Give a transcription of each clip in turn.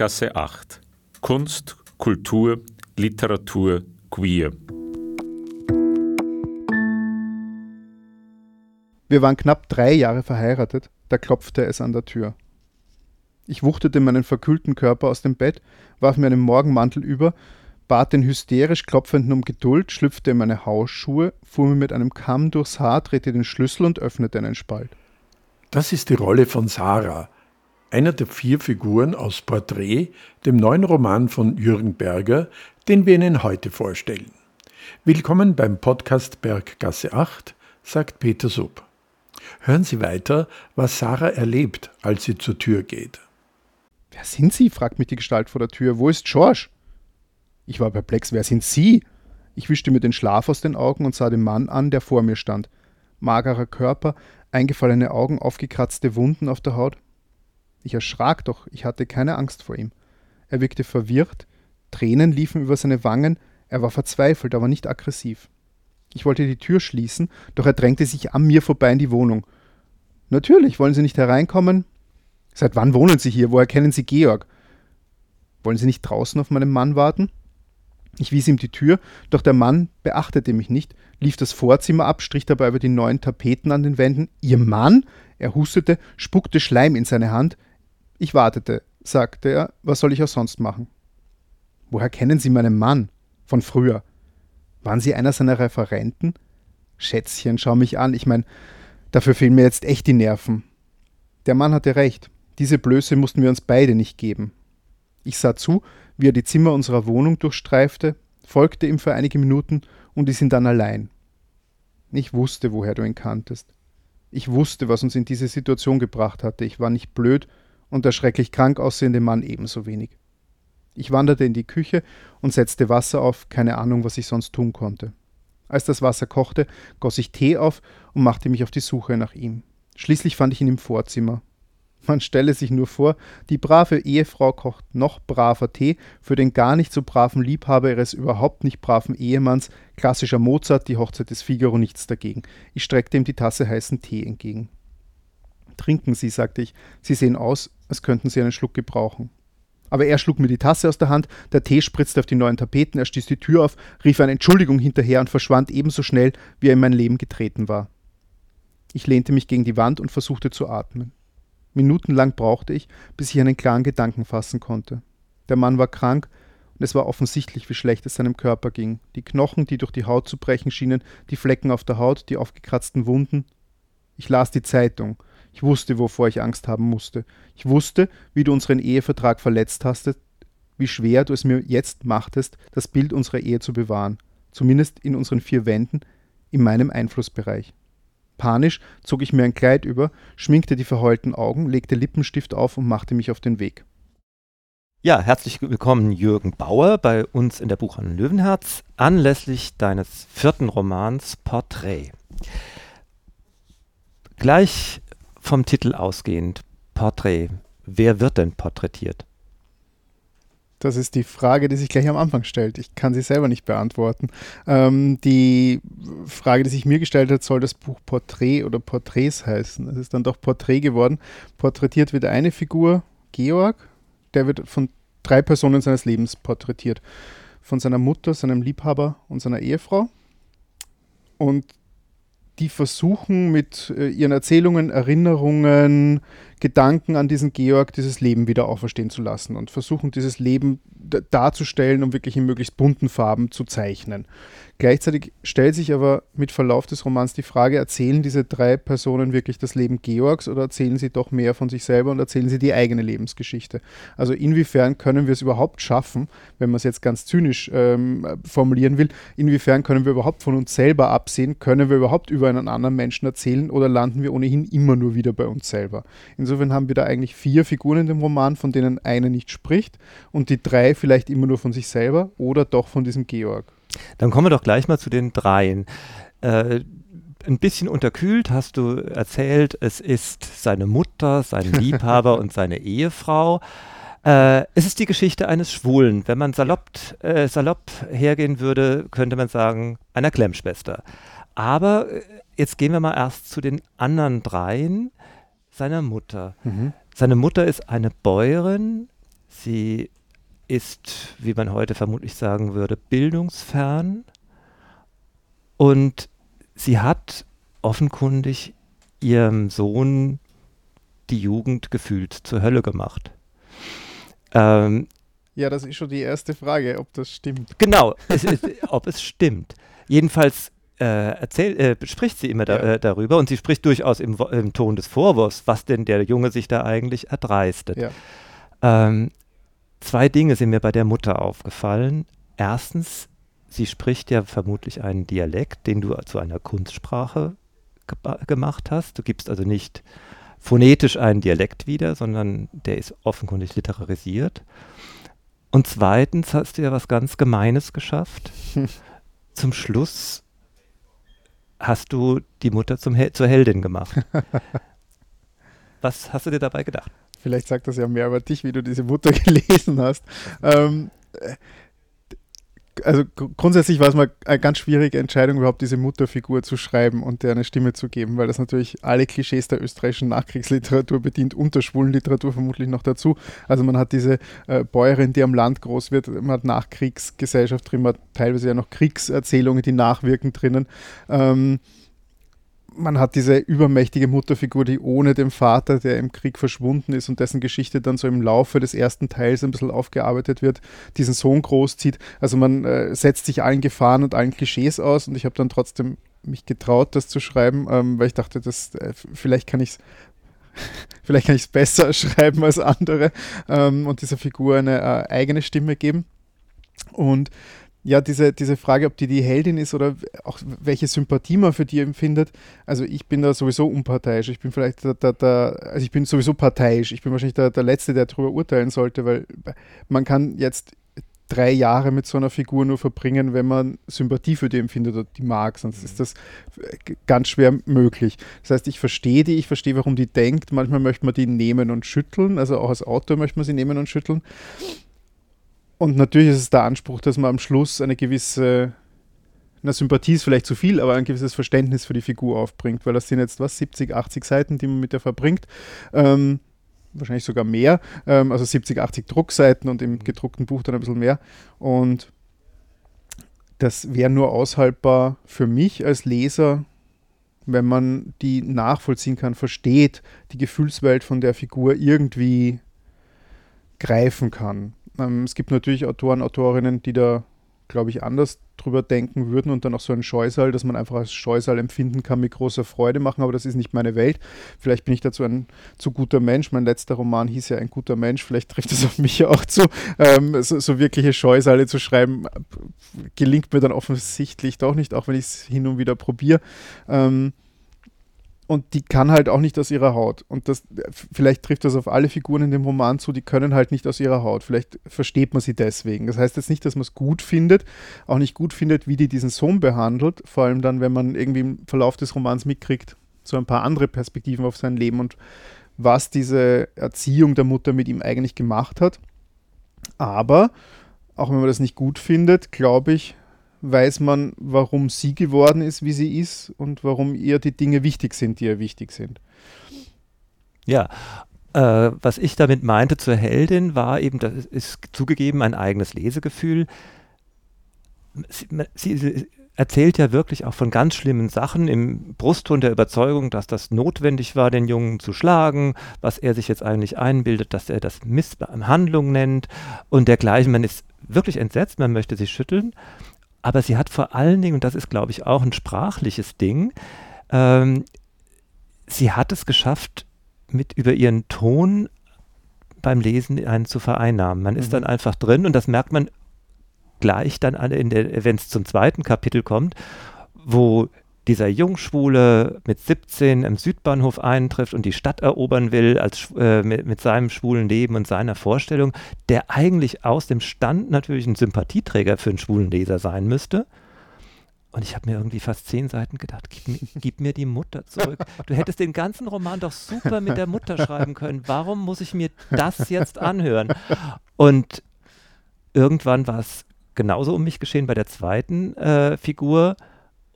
Berggasse 8. Kunst, Kultur, Literatur, Queer. Wir waren knapp drei Jahre verheiratet, da klopfte es an der Tür. Ich wuchtete meinen verkühlten Körper aus dem Bett, warf mir einen Morgenmantel über, bat den hysterisch Klopfenden um Geduld, schlüpfte in meine Hausschuhe, fuhr mir mit einem Kamm durchs Haar, drehte den Schlüssel und öffnete einen Spalt. Das ist die Rolle von Sarah, einer der vier Figuren aus Porträt, dem neuen Roman von Jürgen Berger, den wir Ihnen heute vorstellen. Willkommen beim Podcast Berggasse 8, sagt Peter Sub. Hören Sie weiter, was Sarah erlebt, als sie zur Tür geht. Wer sind Sie? fragt mich die Gestalt vor der Tür. Wo ist George? Ich war perplex. Wer sind Sie? Ich wischte mir den Schlaf aus den Augen und sah den Mann an, der vor mir stand. Magerer Körper, eingefallene Augen, aufgekratzte Wunden auf der Haut. Ich erschrak, doch ich hatte keine Angst vor ihm. Er wirkte verwirrt, Tränen liefen über seine Wangen, er war verzweifelt, aber nicht aggressiv. Ich wollte die Tür schließen, doch er drängte sich an mir vorbei in die Wohnung. Natürlich, wollen Sie nicht hereinkommen? Seit wann wohnen Sie hier? Woher kennen Sie Georg? Wollen Sie nicht draußen auf meinen Mann warten? Ich wies ihm die Tür, doch der Mann beachtete mich nicht, lief das Vorzimmer ab, strich dabei über die neuen Tapeten an den Wänden. Ihr Mann? Er hustete, spuckte Schleim in seine Hand. Ich wartete, sagte er, was soll ich auch sonst machen? Woher kennen Sie meinen Mann? Von früher. Waren Sie einer seiner Referenten? Schätzchen, schau mich an. Ich meine, dafür fehlen mir jetzt echt die Nerven. Der Mann hatte recht. Diese Blöße mussten wir uns beide nicht geben. Ich sah zu, wie er die Zimmer unserer Wohnung durchstreifte, folgte ihm für einige Minuten und ließ ihn dann allein. Ich wusste, woher du ihn kanntest. Ich wusste, was uns in diese Situation gebracht hatte. Ich war nicht blöd und der schrecklich krank aussehende Mann ebenso wenig. Ich wanderte in die Küche und setzte Wasser auf, keine Ahnung, was ich sonst tun konnte. Als das Wasser kochte, goss ich Tee auf und machte mich auf die Suche nach ihm. Schließlich fand ich ihn im Vorzimmer. Man stelle sich nur vor, die brave Ehefrau kocht noch braver Tee für den gar nicht so braven Liebhaber ihres überhaupt nicht braven Ehemanns, klassischer Mozart, die Hochzeit des Figaro nichts dagegen. Ich streckte ihm die Tasse heißen Tee entgegen. Trinken Sie, sagte ich, Sie sehen aus, als könnten Sie einen Schluck gebrauchen. Aber er schlug mir die Tasse aus der Hand, der Tee spritzte auf die neuen Tapeten, er stieß die Tür auf, rief eine Entschuldigung hinterher und verschwand ebenso schnell, wie er in mein Leben getreten war. Ich lehnte mich gegen die Wand und versuchte zu atmen. Minutenlang brauchte ich, bis ich einen klaren Gedanken fassen konnte. Der Mann war krank, und es war offensichtlich, wie schlecht es seinem Körper ging. Die Knochen, die durch die Haut zu brechen schienen, die Flecken auf der Haut, die aufgekratzten Wunden. Ich las die Zeitung, ich wusste, wovor ich Angst haben musste. Ich wusste, wie du unseren Ehevertrag verletzt hast, wie schwer du es mir jetzt machtest, das Bild unserer Ehe zu bewahren, zumindest in unseren vier Wänden, in meinem Einflussbereich. Panisch zog ich mir ein Kleid über, schminkte die verheulten Augen, legte Lippenstift auf und machte mich auf den Weg. Ja, herzlich willkommen Jürgen Bauer bei uns in der Buchhandlung Löwenherz anlässlich deines vierten Romans Porträt. Gleich vom Titel ausgehend, Porträt. Wer wird denn porträtiert? Das ist die Frage, die sich gleich am Anfang stellt. Ich kann sie selber nicht beantworten. Ähm, die Frage, die sich mir gestellt hat, soll das Buch Porträt oder Porträts heißen. Es ist dann doch Porträt geworden. Porträtiert wird eine Figur, Georg, der wird von drei Personen seines Lebens porträtiert. Von seiner Mutter, seinem Liebhaber und seiner Ehefrau. Und die versuchen mit äh, ihren Erzählungen, Erinnerungen, Gedanken an diesen Georg dieses Leben wieder auferstehen zu lassen und versuchen dieses Leben darzustellen und wirklich in möglichst bunten Farben zu zeichnen. Gleichzeitig stellt sich aber mit Verlauf des Romans die Frage, erzählen diese drei Personen wirklich das Leben Georgs oder erzählen sie doch mehr von sich selber und erzählen sie die eigene Lebensgeschichte? Also inwiefern können wir es überhaupt schaffen, wenn man es jetzt ganz zynisch ähm, formulieren will, inwiefern können wir überhaupt von uns selber absehen, können wir überhaupt über einen anderen Menschen erzählen oder landen wir ohnehin immer nur wieder bei uns selber? Insofern haben wir da eigentlich vier Figuren in dem Roman, von denen eine nicht spricht und die drei vielleicht immer nur von sich selber oder doch von diesem Georg. Dann kommen wir doch gleich mal zu den dreien. Äh, ein bisschen unterkühlt hast du erzählt, es ist seine Mutter, sein Liebhaber und seine Ehefrau. Äh, es ist die Geschichte eines Schwulen. Wenn man salopp, äh, salopp hergehen würde, könnte man sagen, einer Klemmschwester. Aber äh, jetzt gehen wir mal erst zu den anderen dreien, seiner Mutter. Mhm. Seine Mutter ist eine Bäuerin, Sie ist, wie man heute vermutlich sagen würde, bildungsfern und sie hat offenkundig ihrem Sohn die Jugend gefühlt zur Hölle gemacht. Ähm, ja, das ist schon die erste Frage, ob das stimmt. Genau, es ist, ob es stimmt. Jedenfalls erzähl, äh, spricht sie immer da, ja. äh, darüber und sie spricht durchaus im, im, Ton des Vorwurfs, was denn der Junge sich da eigentlich erdreistet. Ja. Ähm, zwei Dinge sind mir bei der Mutter aufgefallen. Erstens, sie spricht ja vermutlich einen Dialekt, den du zu einer Kunstsprache ge gemacht hast. Du gibst also nicht phonetisch einen Dialekt wieder, sondern der ist offenkundig literarisiert. Und zweitens hast du ja was ganz Gemeines geschafft. Zum Schluss hast du die Mutter zum Hel zur Heldin gemacht. was hast du dir dabei gedacht? Vielleicht sagt das ja mehr über dich, wie du diese Mutter gelesen hast. Ähm, also grundsätzlich war es mal eine ganz schwierige Entscheidung, überhaupt diese Mutterfigur zu schreiben und der eine Stimme zu geben, weil das natürlich alle Klischees der österreichischen Nachkriegsliteratur bedient und der schwulen Literatur vermutlich noch dazu. Also man hat diese äh, Bäuerin, die am Land groß wird, man hat Nachkriegsgesellschaft drin, man hat teilweise ja noch Kriegserzählungen, die nachwirken drinnen. Ähm, man hat diese übermächtige Mutterfigur, die ohne den Vater, der im Krieg verschwunden ist und dessen Geschichte dann so im Laufe des ersten Teils ein bisschen aufgearbeitet wird, diesen Sohn großzieht. Also man äh, setzt sich allen Gefahren und allen Klischees aus und ich habe dann trotzdem mich getraut, das zu schreiben, ähm, weil ich dachte, das, äh, vielleicht kann ich es vielleicht kann ich es besser schreiben als andere ähm, und dieser Figur eine äh, eigene Stimme geben. Und ja, diese, diese Frage, ob die die Heldin ist oder auch welche Sympathie man für die empfindet. Also ich bin da sowieso unparteiisch. Ich bin vielleicht der, der, der also ich bin sowieso parteiisch. Ich bin wahrscheinlich der, der Letzte, der darüber urteilen sollte, weil man kann jetzt drei Jahre mit so einer Figur nur verbringen, wenn man Sympathie für die empfindet oder die mag, sonst ist das ganz schwer möglich. Das heißt, ich verstehe die, ich verstehe, warum die denkt. Manchmal möchte man die nehmen und schütteln, also auch als Autor möchte man sie nehmen und schütteln. Und natürlich ist es der Anspruch, dass man am Schluss eine gewisse, na, Sympathie ist vielleicht zu viel, aber ein gewisses Verständnis für die Figur aufbringt, weil das sind jetzt was, 70, 80 Seiten, die man mit der verbringt. Ähm, wahrscheinlich sogar mehr, ähm, also 70, 80 Druckseiten und im gedruckten Buch dann ein bisschen mehr. Und das wäre nur aushaltbar für mich als Leser, wenn man die nachvollziehen kann, versteht, die Gefühlswelt von der Figur irgendwie greifen kann. Ähm, es gibt natürlich Autoren, Autorinnen, die da, glaube ich, anders drüber denken würden und dann auch so ein Scheusal, dass man einfach als Scheusal empfinden kann, mit großer Freude machen, aber das ist nicht meine Welt. Vielleicht bin ich dazu ein zu guter Mensch. Mein letzter Roman hieß ja ein guter Mensch, vielleicht trifft es auf mich ja auch zu. Ähm, so, so, wirkliche Scheusale zu schreiben, gelingt mir dann offensichtlich doch nicht, auch wenn ich es hin und wieder probiere. Ähm, und die kann halt auch nicht aus ihrer Haut. Und das, vielleicht trifft das auf alle Figuren in dem Roman zu, die können halt nicht aus ihrer Haut. Vielleicht versteht man sie deswegen. Das heißt jetzt nicht, dass man es gut findet, auch nicht gut findet, wie die diesen Sohn behandelt, vor allem dann, wenn man irgendwie im Verlauf des Romans mitkriegt, so ein paar andere Perspektiven auf sein Leben und was diese Erziehung der Mutter mit ihm eigentlich gemacht hat. Aber, auch wenn man das nicht gut findet, glaube ich, weiß man, warum sie geworden ist, wie sie ist und warum ihr die Dinge wichtig sind, die ihr wichtig sind. Ja, äh, was ich damit meinte zur Heldin war eben, das ist zugegeben ein eigenes Lesegefühl. Sie, sie, erzählt ja wirklich auch von ganz schlimmen Sachen im Brustton der Überzeugung, dass das notwendig war, den Jungen zu schlagen, was er sich jetzt eigentlich einbildet, dass er das Misshandlung nennt und dergleichen. Man ist wirklich entsetzt, man möchte sich schütteln. Aber sie hat vor allen Dingen, und das ist, glaube ich, auch ein sprachliches Ding, ähm, sie hat es geschafft, mit über ihren Ton beim Lesen einen zu vereinnahmen. Man mhm. ist dann einfach drin und das merkt man gleich dann, wenn es zum zweiten Kapitel kommt, wo dieser Jungschwule mit 17 im Südbahnhof eintrifft und die Stadt erobern will als, äh, mit, mit, seinem schwulen Leben und seiner Vorstellung, der eigentlich aus dem Stand natürlich ein Sympathieträger für einen schwulen Leser sein müsste. Und ich habe mir irgendwie fast zehn Seiten gedacht, gib mir, gib mir, die Mutter zurück. Du hättest den ganzen Roman doch super mit der Mutter schreiben können. Warum muss ich mir das jetzt anhören? Und irgendwann war es genauso um mich geschehen bei der zweiten äh, Figur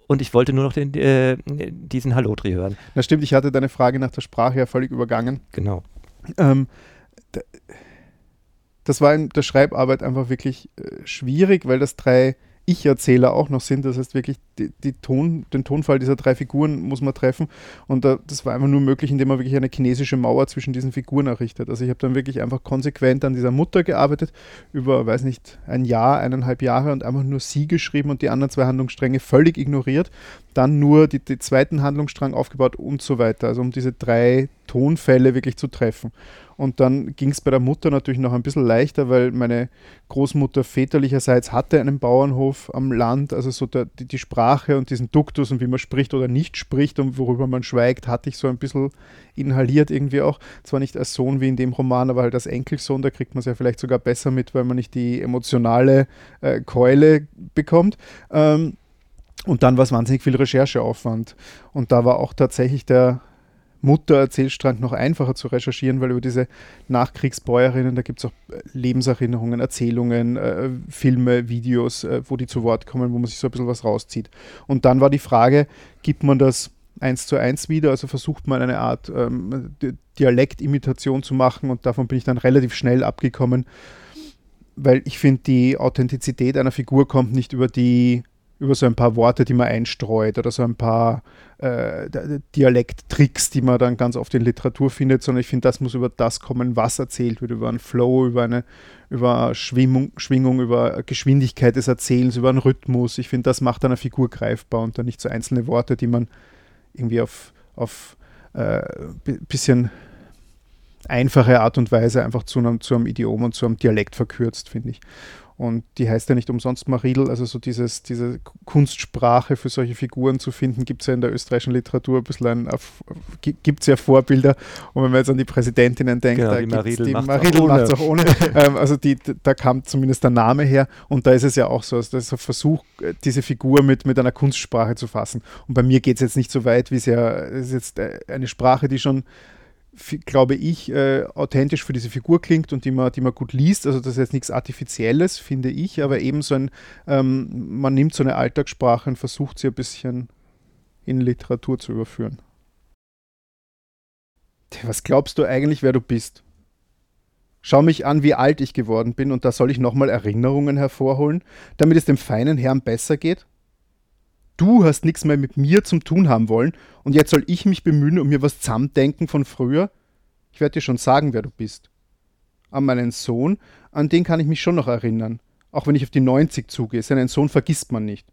und ich wollte nur noch den, äh, diesen Hallotri hören. Das stimmt, ich hatte deine Frage nach der Sprache ja völlig übergangen. Genau. Ähm, das war in der Schreibarbeit einfach wirklich äh, schwierig, weil das drei ich-Erzähler auch noch sind. Das heißt wirklich, die, die Ton, den Tonfall dieser drei Figuren muss man treffen. Und da, das war einfach nur möglich, indem man wirklich eine chinesische Mauer zwischen diesen Figuren errichtet. Also ich habe dann wirklich einfach konsequent an dieser Mutter gearbeitet, über, weiß nicht, ein Jahr, eineinhalb Jahre und einfach nur sie geschrieben und die anderen zwei Handlungsstränge völlig ignoriert. Dann nur die, die zweiten Handlungsstrang aufgebaut und so weiter. Also um diese drei Tonfälle wirklich zu treffen. Und dann ging es bei der Mutter natürlich noch ein bisschen leichter, weil meine Großmutter väterlicherseits hatte einen Bauernhof am Land. Also so der, die, die, Sprache und diesen Duktus und wie man spricht oder nicht spricht und worüber man schweigt, hatte ich so ein bisschen inhaliert irgendwie auch. Zwar nicht als Sohn wie in dem Roman, aber halt als Enkelsohn. Da kriegt man es ja vielleicht sogar besser mit, weil man nicht die emotionale äh, Keule bekommt. Ähm, und dann war es wahnsinnig viel Rechercheaufwand. Und da war auch tatsächlich der Mutter-Erzählstrang noch einfacher zu recherchieren, weil über diese Nachkriegsbäuerinnen, da gibt es auch äh, Lebenserinnerungen, Erzählungen, äh, Filme, Videos, äh, wo die zu Wort kommen, wo man sich so ein bisschen was rauszieht. Und dann war die Frage, gibt man das eins zu eins wieder, also versucht man eine Art ähm, Dialektimitation zu machen und davon bin ich dann relativ schnell abgekommen, weil ich finde, die Authentizität einer Figur kommt nicht über die über so ein paar Worte, die man einstreut oder so ein paar äh, Dialekttricks, die man dann ganz oft in Literatur findet, sondern ich finde, das muss über das kommen, was erzählt wird, über einen Flow, über eine über Schwingung, Schwingung, über Geschwindigkeit des Erzählens, über einen Rhythmus. Ich finde, das macht eine Figur greifbar und dann nicht so einzelne Worte, die man irgendwie auf, auf äh, bisschen einfache Art und Weise einfach zu einem, zu einem Idiom und zu einem Dialekt verkürzt, finde ich. Und die heißt ja nicht umsonst Maridel, also so dieses, diese Kunstsprache für solche Figuren zu finden, gibt es ja in der österreichischen Literatur ein bisschen gibt es ja Vorbilder. Und wenn man jetzt an die Präsidentinnen denkt, genau, da die Maridel macht es auch ohne. ähm, also die, da kam zumindest der Name her und da ist es ja auch so, also das ist ein Versuch, diese Figur mit, mit einer Kunstsprache zu fassen. Und bei mir geht es jetzt nicht so weit, wie es ja, es ist jetzt äh, eine Sprache, die schon glaube ich, äh, authentisch für diese Figur klingt und die man, die man gut liest. Also das ist jetzt nichts Artifizielles, finde ich, aber eben so ein, ähm, man nimmt so eine Alltagssprache und versucht sie ein bisschen in Literatur zu überführen. Was glaubst du eigentlich, wer du bist? Schau mich an, wie alt ich geworden bin, und da soll ich nochmal Erinnerungen hervorholen, damit es dem feinen Herrn besser geht? Du hast nichts mehr mit mir zum tun haben wollen und jetzt soll ich mich bemühen und mir was zusammendenken von früher? Ich werde dir schon sagen, wer du bist. An meinen Sohn, an den kann ich mich schon noch erinnern, auch wenn ich auf die 90 zugehe. Seinen Sohn vergisst man nicht.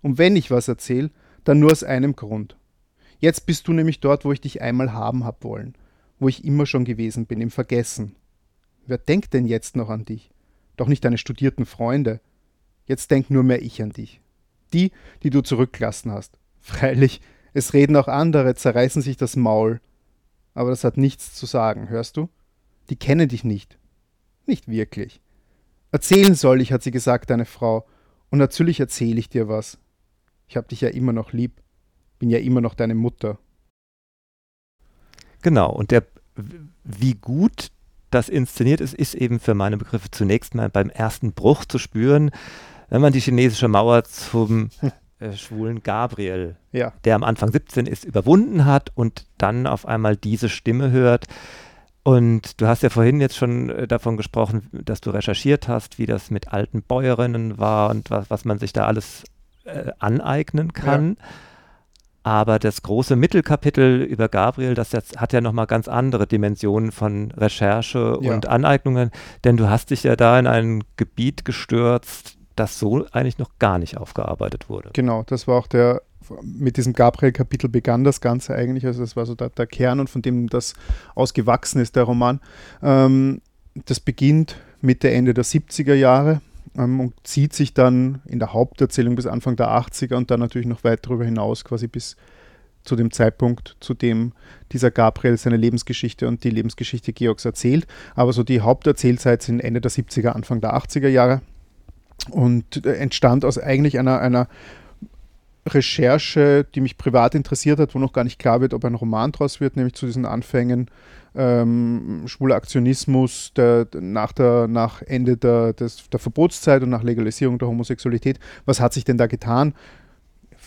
Und wenn ich was erzähle, dann nur aus einem Grund. Jetzt bist du nämlich dort, wo ich dich einmal haben hab wollen, wo ich immer schon gewesen bin, im Vergessen. Wer denkt denn jetzt noch an dich? Doch nicht deine studierten Freunde. Jetzt denk nur mehr ich an dich die, die du zurückgelassen hast. Freilich, es reden auch andere, zerreißen sich das Maul. Aber das hat nichts zu sagen, hörst du? Die kennen dich nicht. Nicht wirklich. Erzählen soll ich, hat sie gesagt, deine Frau. Und natürlich erzähle ich dir was. Ich hab dich ja immer noch lieb. Bin ja immer noch deine Mutter. Genau, und der, wie gut das inszeniert ist, ist eben für meine Begriffe zunächst mal beim ersten Bruch zu spüren wenn man die chinesische Mauer zum äh, schwulen Gabriel, ja. der am Anfang 17 ist, überwunden hat und dann auf einmal diese Stimme hört. Und du hast ja vorhin jetzt schon äh, davon gesprochen, dass du recherchiert hast, wie das mit alten Bäuerinnen war und was, was man sich da alles äh, aneignen kann. Ja. Aber das große Mittelkapitel über Gabriel, das jetzt, hat ja nochmal ganz andere Dimensionen von Recherche ja. und Aneignungen, denn du hast dich ja da in ein Gebiet gestürzt, das so eigentlich noch gar nicht aufgearbeitet wurde. Genau, das war auch der, mit diesem Gabriel-Kapitel begann das Ganze eigentlich, also das war so der, der, Kern und von dem das ausgewachsen ist, der Roman. Ähm, das beginnt Mitte, Ende der 70er Jahre ähm, und zieht sich dann in der Haupterzählung bis Anfang der 80er und dann natürlich noch weit darüber hinaus, quasi bis zu dem Zeitpunkt, zu dem dieser Gabriel seine Lebensgeschichte und die Lebensgeschichte Georgs erzählt. Aber so die Haupterzählzeit sind Ende der 70er, Anfang der 80er Jahre und entstand aus eigentlich einer, einer Recherche, die mich privat interessiert hat, wo noch gar nicht klar wird, ob ein Roman draus wird, nämlich zu diesen Anfängen ähm, schwuler Aktionismus der, nach, der, nach Ende der, des, der Verbotszeit und nach Legalisierung der Homosexualität. Was hat sich denn da getan?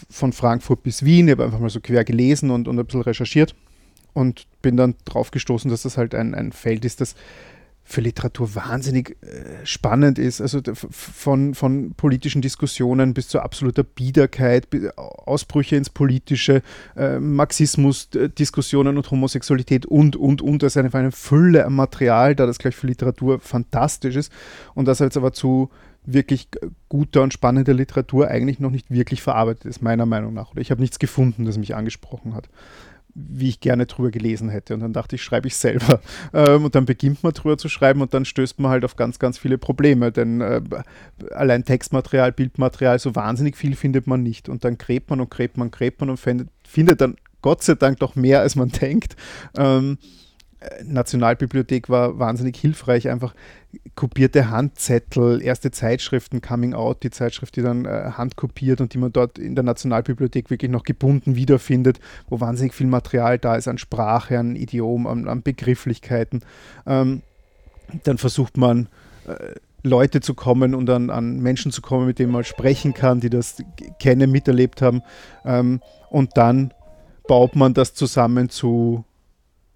Von Frankfurt bis Wien, ich habe einfach mal so quer gelesen und, und ein bisschen recherchiert und bin dann drauf gestoßen, dass das halt ein, ein Feld ist, das für Literatur wahnsinnig äh, spannend ist. Also von, von politischen Diskussionen bis zu absoluter Biederkeit, Ausbrüche ins Politische, äh, Marxismus-Diskussionen und Homosexualität und, und, und. Das ist einfach eine Fülle an Material, da das gleich für Literatur fantastisch ist. Und das jetzt aber zu wirklich guter und spannender Literatur eigentlich noch nicht wirklich verarbeitet ist, meiner Meinung nach. Oder ich habe nichts gefunden, das mich angesprochen hat wie ich gerne drüber gelesen hätte. Und dann dachte ich, schreibe ich selber. Ähm, und dann beginnt man drüber zu schreiben und dann stößt man halt auf ganz, ganz viele Probleme. Denn äh, allein Textmaterial, Bildmaterial, so wahnsinnig viel findet man nicht. Und dann gräbt man und gräbt man, gräbt man und findet, findet dann Gott sei Dank doch mehr, als man denkt. Ähm, Nationalbibliothek war wahnsinnig hilfreich, einfach kopierte Handzettel, erste Zeitschriften, Coming Out, die Zeitschrift, die dann äh, handkopiert und die man dort in der Nationalbibliothek wirklich noch gebunden wiederfindet, wo wahnsinnig viel Material da ist an Sprache, an Idiom, an, an Begrifflichkeiten. Ähm, dann versucht man äh, Leute zu kommen und an, an, Menschen zu kommen, mit denen man sprechen kann, die das kennen, miterlebt haben. Ähm, und dann baut man das zusammen zu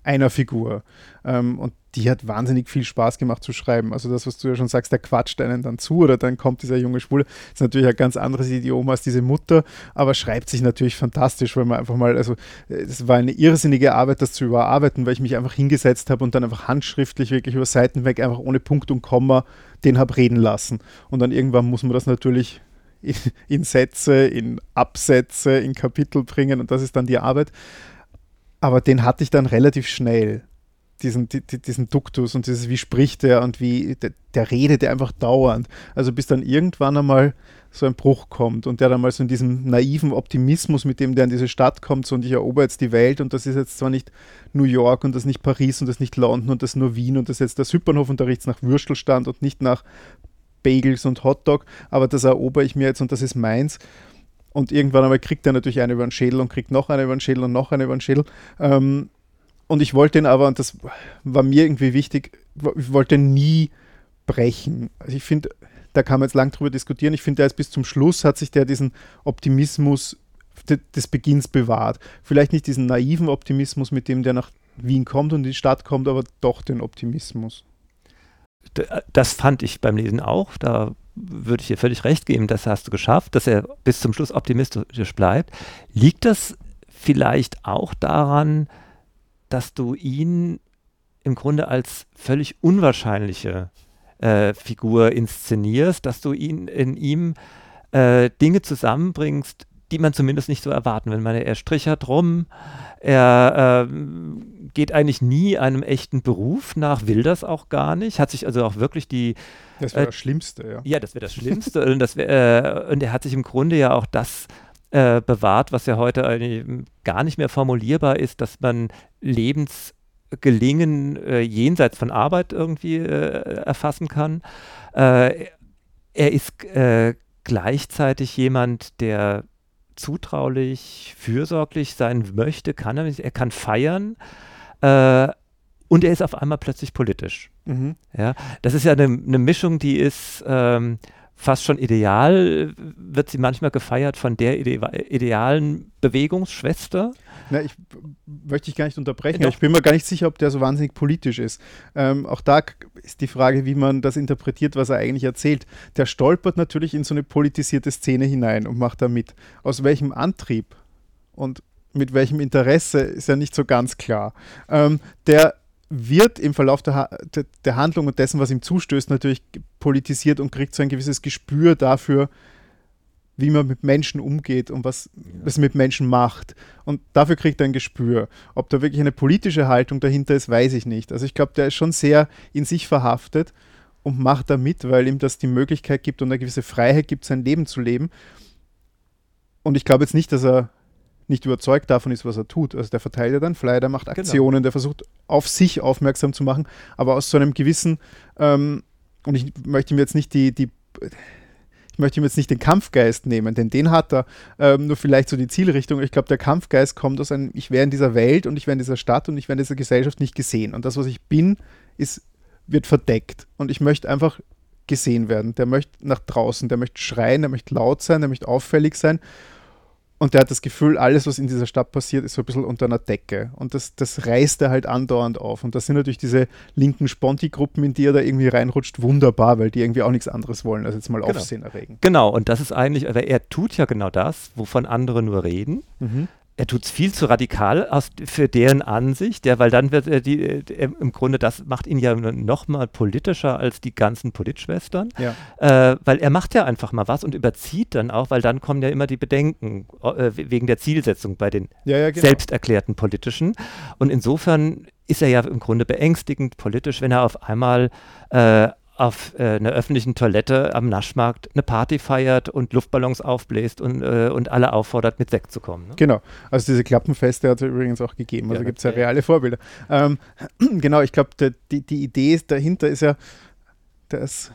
einer Figur. Ähm, und die hat wahnsinnig viel Spaß gemacht zu schreiben. Also das, was du ja schon sagst, der quatscht einen dann zu oder dann kommt dieser junge Schwule. Ist natürlich ein ganz anderes Idiom als diese Mutter, aber schreibt sich natürlich fantastisch, weil man einfach mal, also es war eine irrsinnige Arbeit, das zu überarbeiten, weil ich mich einfach hingesetzt habe und dann einfach handschriftlich wirklich über Seiten weg, einfach ohne Punkt und Komma den habe reden lassen. Und dann irgendwann muss man das natürlich in, in Sätze, in Absätze, in Kapitel bringen und das ist dann die Arbeit aber den hatte ich dann relativ schnell. Diesen, die, diesen Duktus und dieses, wie spricht er und wie, der, der redet einfach dauernd. Also bis dann irgendwann einmal so ein Bruch kommt und der dann mal so in diesem naiven Optimismus, mit dem der in diese Stadt kommt, so und ich erober jetzt die Welt und das ist jetzt zwar nicht New York und das nicht Paris und das nicht London und das nur Wien und das ist jetzt der Süppernhof und da riecht nach Würstelstand und nicht nach Bagels und Hotdog, aber das erober ich mir jetzt und das ist meins. Und irgendwann einmal kriegt er natürlich eine über den Schädel und kriegt noch eine über den Schädel und noch eine über den Schädel. Ähm, und ich wollte ihn aber, und das war mir irgendwie wichtig, ich wollte nie brechen. Also ich finde, da kann man jetzt lang drüber diskutieren. Ich finde, bis zum Schluss, hat sich der diesen Optimismus des Beginns bewahrt. Vielleicht nicht diesen naiven Optimismus, mit dem der nach Wien kommt und in die Stadt kommt, aber doch den Optimismus. Das fand ich beim Lesen auch. Da würde ich dir völlig recht geben, das hast du geschafft, dass er bis zum Schluss optimistisch bleibt. Liegt das vielleicht auch daran, dass du ihn im Grunde als völlig unwahrscheinliche äh, Figur inszenierst, dass du ihn in ihm äh, Dinge zusammenbringst, die man zumindest nicht so erwarten will. meine, er strichert rum, er äh, geht eigentlich nie einem echten Beruf nach, will das auch gar nicht, hat sich also auch wirklich die. Das wäre äh, das Schlimmste, ja. Ja, das wäre das Schlimmste. und, das wär, äh, und er hat sich im Grunde ja auch das äh, bewahrt, was ja heute gar nicht mehr formulierbar ist, dass man Lebensgelingen äh, jenseits von Arbeit irgendwie äh, erfassen kann. Äh, er ist gleichzeitig jemand, der zutraulich, fürsorglich sein möchte, kann er, er kann feiern äh, und er ist auf einmal plötzlich politisch. Mhm. Ja, das ist ja eine, eine Mischung, die ist ähm, fast schon ideal, wird sie manchmal gefeiert von der ide idealen Bewegungsschwester. Na, ich möchte dich gar nicht unterbrechen. Äh, ich bin mir gar nicht sicher, ob der so wahnsinnig politisch ist. Ähm, auch da ist die Frage, wie man das interpretiert, was er eigentlich erzählt. Der stolpert natürlich in so eine politisierte Szene hinein und macht da mit. Aus welchem Antrieb und mit welchem Interesse ist ja nicht so ganz klar. Ähm, der wird im Verlauf der, ha der Handlung und dessen, was ihm zustößt, natürlich politisiert und kriegt so ein gewisses Gespür dafür, wie man mit Menschen umgeht und was es mit Menschen macht. Und dafür kriegt er ein Gespür. Ob da wirklich eine politische Haltung dahinter ist, weiß ich nicht. Also ich glaube, der ist schon sehr in sich verhaftet und macht da mit, weil ihm das die Möglichkeit gibt und eine gewisse Freiheit gibt, sein Leben zu leben. Und ich glaube jetzt nicht, dass er nicht überzeugt davon ist, was er tut. Also der verteilt ja dann Flyer, der macht genau. Aktionen, genau. der versucht auf sich aufmerksam zu machen, aber aus so einem gewissen, ähm, und ich möchte mir jetzt nicht die, die ich möchte ihm jetzt nicht den Kampfgeist nehmen, denn den hat er, ähm, nur vielleicht so die Zielrichtung. Ich glaube, der Kampfgeist kommt aus einem, ich wäre in dieser Welt und ich wäre in dieser Stadt und ich wäre in dieser Gesellschaft nicht gesehen. Und das, was ich bin, ist, wird verdeckt. Und ich möchte einfach gesehen werden. Der möchte nach draußen, der möchte schreien, der möchte laut sein, der möchte auffällig sein. Und der hat das Gefühl, alles, was in dieser Stadt passiert, ist so ein bisschen unter einer Decke. Und das, das reißt er halt andauernd auf. Und das sind natürlich diese linken Sponti-Gruppen, in die er da irgendwie reinrutscht, wunderbar, weil die irgendwie auch nichts anderes wollen, als jetzt mal Genau. Aufsehen erregen. Genau, und das ist eigentlich, aber er tut ja genau das, wovon andere nur reden. Mhm. Er tut es viel zu radikal aus, für deren Ansicht, ja, weil dann wird er die, äh, im Grunde, das macht ihn ja noch mal politischer als die ganzen Politschwestern, Ja. äh, weil er macht ja einfach mal was und überzieht dann auch, weil dann kommen ja immer die Bedenken äh, wegen der Zielsetzung bei den Ja, ja, genau. selbst erklärten Politischen. Und insofern ist er ja im Grunde beängstigend politisch, wenn er auf einmal äh, auf äh, einer öffentlichen Toilette am Naschmarkt eine Party feiert und Luftballons aufbläst und, äh, und alle auffordert, mit Sekt zu kommen. Ne? Genau, also diese Klappenfeste hat es übrigens auch gegeben. Also Ja, gibt es ja reale Vorbilder. Ähm, genau, ich glaube, die, die Idee dahinter ist ja, dass.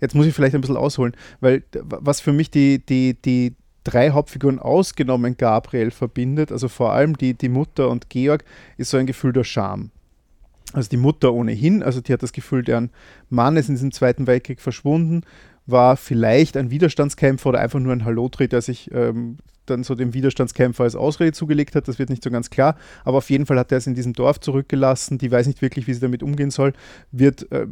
Jetzt muss ich vielleicht ein bisschen ausholen, weil was für mich die, die, die drei Hauptfiguren ausgenommen Gabriel verbindet, also vor allem die, die Mutter und Georg, ist so ein Gefühl der Scham. Also die Mutter ohnehin, also die hat das Gefühl, deren Mann ist in diesem Zweiten Weltkrieg verschwunden, war vielleicht ein Widerstandskämpfer oder einfach nur ein Halotri, der sich ähm, dann so dem Widerstandskämpfer als Ausrede zugelegt hat. Das wird nicht so ganz klar. Aber auf jeden Fall hat er es in diesem Dorf zurückgelassen. Die weiß nicht wirklich, wie sie damit umgehen soll. Wird äh,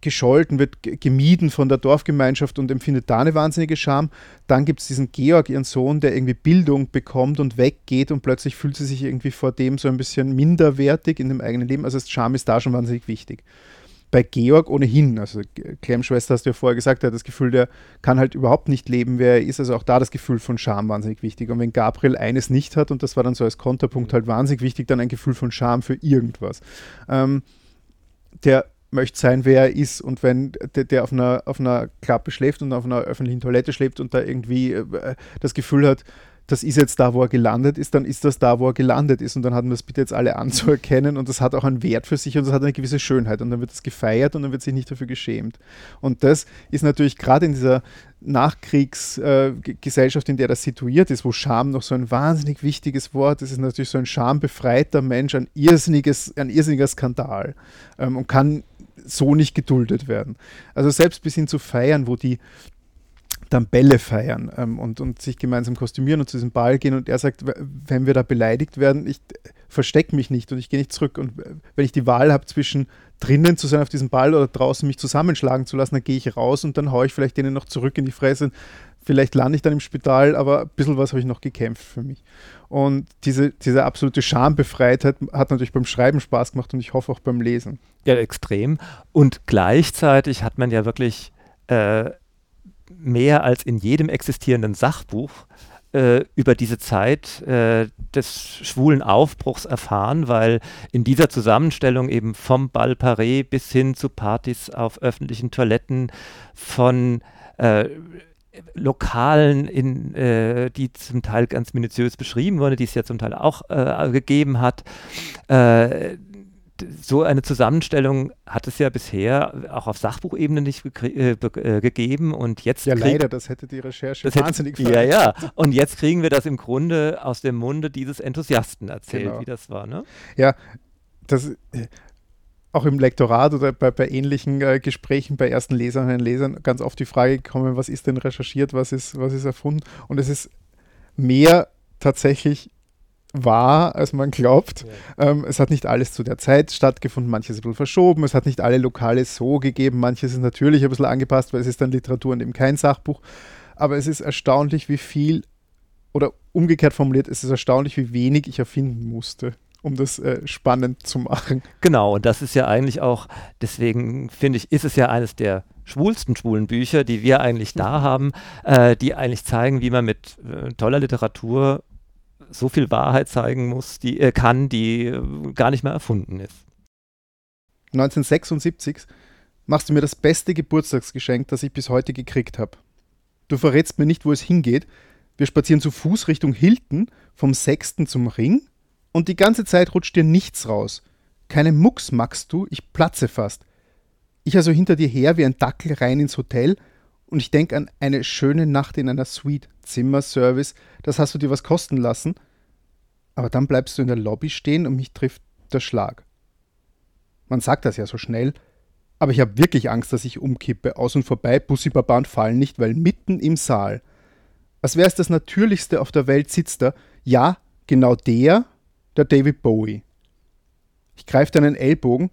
gescholten, wird gemieden von der Dorfgemeinschaft und empfindet da eine wahnsinnige Scham. Dann gibt es diesen Georg, ihren Sohn, der irgendwie Bildung bekommt und weggeht und plötzlich fühlt sie sich irgendwie vor dem so ein bisschen minderwertig in dem eigenen Leben. Also Scham ist da schon wahnsinnig wichtig bei Georg ohnehin, also Clems Schwester hast du ja vorher gesagt, er hat das Gefühl, der kann halt überhaupt nicht leben, wer er ist, also auch da das Gefühl von Scham wahnsinnig wichtig. Und wenn Gabriel eines nicht hat, und das war dann so als Konterpunkt halt wahnsinnig wichtig, dann ein Gefühl von Scham für irgendwas. Ähm, der möchte sein, wer er ist. Und wenn der, der auf, einer, auf einer Klappe schläft und auf einer öffentlichen Toilette schläft und da irgendwie äh, das Gefühl hat, das ist jetzt da, wo er gelandet ist, dann ist das da, wo er gelandet ist. Und dann hatten wir es bitte jetzt alle anzuerkennen und das hat auch einen Wert für sich und das hat eine gewisse Schönheit. Und dann wird es gefeiert und dann wird sich nicht dafür geschämt. Und das ist natürlich gerade in dieser Nachkriegsgesellschaft, in der das situiert ist, wo Scham noch so ein wahnsinnig wichtiges Wort ist, ist natürlich so ein schambefreiter Mensch ein, irrsinniges, ein irrsinniger Skandal ähm, und kann so nicht geduldet werden. Also selbst bis hin zu Feiern, wo die dann Bälle feiern ähm, und, und sich gemeinsam kostümieren und zu diesem Ball gehen und er sagt, wenn wir da beleidigt werden, ich verstecke mich nicht und ich gehe nicht zurück und äh, wenn ich die Wahl habe zwischen drinnen zu sein auf diesem Ball oder draußen mich zusammenschlagen zu lassen, dann gehe ich raus und dann haue ich vielleicht denen noch zurück in die Fresse. Vielleicht lande ich dann im Spital, aber ein bisschen was habe ich noch gekämpft für mich. Und diese, diese absolute Schambefreitheit hat natürlich beim Schreiben Spaß gemacht und ich hoffe auch beim Lesen. Ja, extrem. Und gleichzeitig hat man ja wirklich äh, mehr als in jedem existierenden Sachbuch äh, über diese Zeit äh, des schwulen Aufbruchs erfahren, weil in dieser Zusammenstellung eben vom Ball Paré bis hin zu Partys auf öffentlichen Toiletten von äh, Lokalen, in, äh, die zum Teil ganz minutiös beschrieben wurden, die es ja zum Teil auch äh, gegeben hat. Äh, so eine Zusammenstellung hat es ja bisher auch auf Sachbuchebene nicht äh, äh, gegeben und jetzt Ja, leider, das hätte die Recherche das hätte- wahnsinnig Ja, ja. Und jetzt kriegen wir das im Grunde aus dem Munde dieses Enthusiasten erzählt, Genau. wie das war, ne? das, äh, auch im Lektorat oder bei, bei ähnlichen äh, Gesprächen bei ersten Leserinnen und Lesern ganz oft die Frage gekommen, was ist denn recherchiert, was ist, was ist erfunden? Und es ist mehr tatsächlich wahr, als man glaubt. Ähm, es hat nicht alles zu der Zeit stattgefunden, manches ein bisschen verschoben, es hat nicht alle Lokale so gegeben, manches ist natürlich ein bisschen angepasst, weil es ist dann Literatur und eben kein Sachbuch. Aber es ist erstaunlich, wie viel, oder umgekehrt formuliert, es ist erstaunlich, wie wenig ich erfinden musste, um das äh, spannend zu machen. Genau, und das ist ja eigentlich auch, deswegen finde ich, ist es ja eines der schwulsten schwulen Bücher, die wir eigentlich da haben, äh, die eigentlich zeigen, wie man mit äh, toller Literatur so viel Wahrheit zeigen muss, die äh, kann, die äh, gar nicht mehr erfunden ist. 1976 machst du mir das beste Geburtstagsgeschenk, das ich bis heute gekriegt habe. Du verrätst mir nicht, wo es hingeht. Wir spazieren zu Fuß Richtung Hilton, vom Sechsten zum Ring und die ganze Zeit rutscht dir nichts raus. Keine Mucks magst du, ich platze fast. Ich also hinter dir her wie ein Dackel rein ins Hotel und ich denke an eine schöne Nacht in einer Suite, Zimmerservice, das hast du dir was kosten lassen. Aber dann bleibst du in der Lobby stehen und mich trifft der Schlag. Man sagt das ja so schnell, aber ich habe wirklich Angst, dass ich umkippe. Aus und vorbei, Bussi Baba und fallen nicht, weil mitten im Saal. Als wäre es das Natürlichste auf der Welt, sitzt da. Ja, genau der, der David Bowie. Ich greife deinen Ellbogen.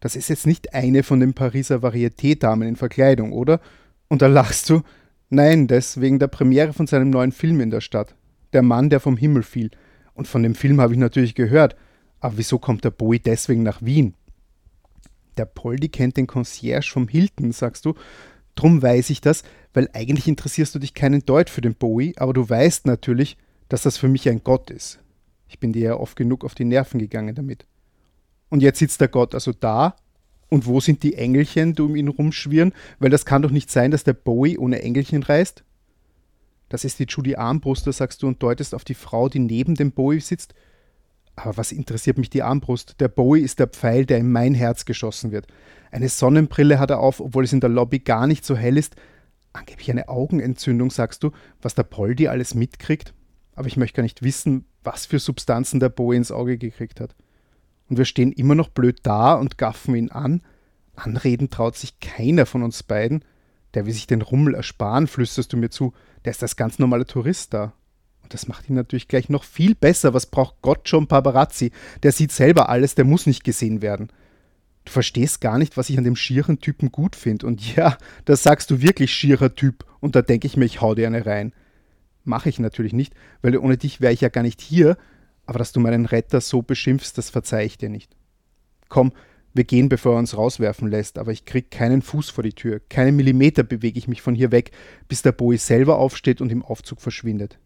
Das ist jetzt nicht eine von den Pariser Varieté-Damen in Verkleidung, oder? Und da lachst du. Nein, das wegen der Premiere von seinem neuen Film in der Stadt. Der Mann, der vom Himmel fiel. Und von dem Film habe ich natürlich gehört. Aber wieso kommt der Bowie deswegen nach Wien? Der Poldi kennt den Concierge vom Hilton, sagst du. Drum weiß ich das, weil eigentlich interessierst du dich keinen Deut für den Bowie, aber du weißt natürlich, dass das für mich ein Gott ist. Ich bin dir ja oft genug auf die Nerven gegangen damit. Und jetzt sitzt der Gott also da. Und wo sind die Engelchen, die um ihn rumschwirren? Weil das kann doch nicht sein, dass der Bowie ohne Engelchen reist. Das ist die Judy Armbruster, sagst du, und deutest auf die Frau, die neben dem Bowie sitzt. Aber was interessiert mich die Armbrust? Der Bowie ist der Pfeil, der in mein Herz geschossen wird. Eine Sonnenbrille hat er auf, obwohl es in der Lobby gar nicht so hell ist. Angeblich eine Augenentzündung, sagst du, was der Poldi alles mitkriegt. Aber ich möchte gar nicht wissen, was für Substanzen der Bowie ins Auge gekriegt hat. Und wir stehen immer noch blöd da und gaffen ihn an. Anreden traut sich keiner von uns beiden. Der will sich den Rummel ersparen, flüsterst du mir zu. Der ist das ganz normale Tourist da. Und das macht ihn natürlich gleich noch viel besser. Was braucht Gott schon Paparazzi? Der sieht selber alles, der muss nicht gesehen werden. Du verstehst gar nicht, was ich an dem schieren Typen gut finde. Und ja, da sagst du wirklich schierer Typ. Und da denke ich mir, ich hau dir eine rein. Mache ich natürlich nicht, weil ohne dich wäre ich ja gar nicht hier. Aber dass du meinen Retter so beschimpfst, das verzeih ich dir nicht. Komm, wir gehen, bevor er uns rauswerfen lässt, aber ich krieg keinen Fuß vor die Tür. Keinen Millimeter bewege ich mich von hier weg, bis der Boy selber aufsteht und im Aufzug verschwindet.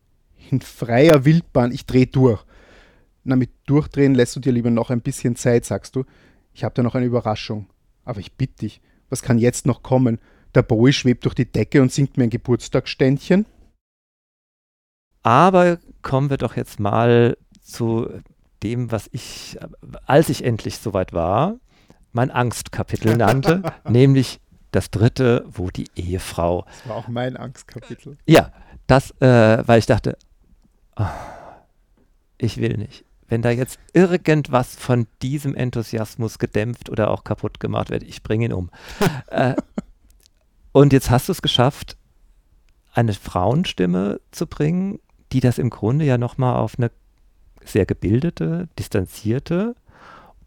In freier Wildbahn, ich dreh durch. Na, mit Durchdrehen lässt du dir lieber noch ein bisschen Zeit, sagst du. Ich habe da noch eine Überraschung. Aber ich bitte dich, was kann jetzt noch kommen? Der Boy schwebt durch die Decke und singt mir ein Geburtstagsständchen? Aber kommen wir doch jetzt mal zu dem, was ich, als ich endlich soweit war, mein Angstkapitel nannte, nämlich das dritte, wo die Ehefrau. Das war auch mein Angstkapitel. Ja, das, äh, weil ich dachte, oh, ich will nicht. Wenn da jetzt irgendwas von diesem Enthusiasmus gedämpft oder auch kaputt gemacht wird, ich bringe ihn um. äh, und jetzt hast du es geschafft, eine Frauenstimme zu bringen, die das im Grunde ja nochmal auf eine sehr gebildete, distanzierte,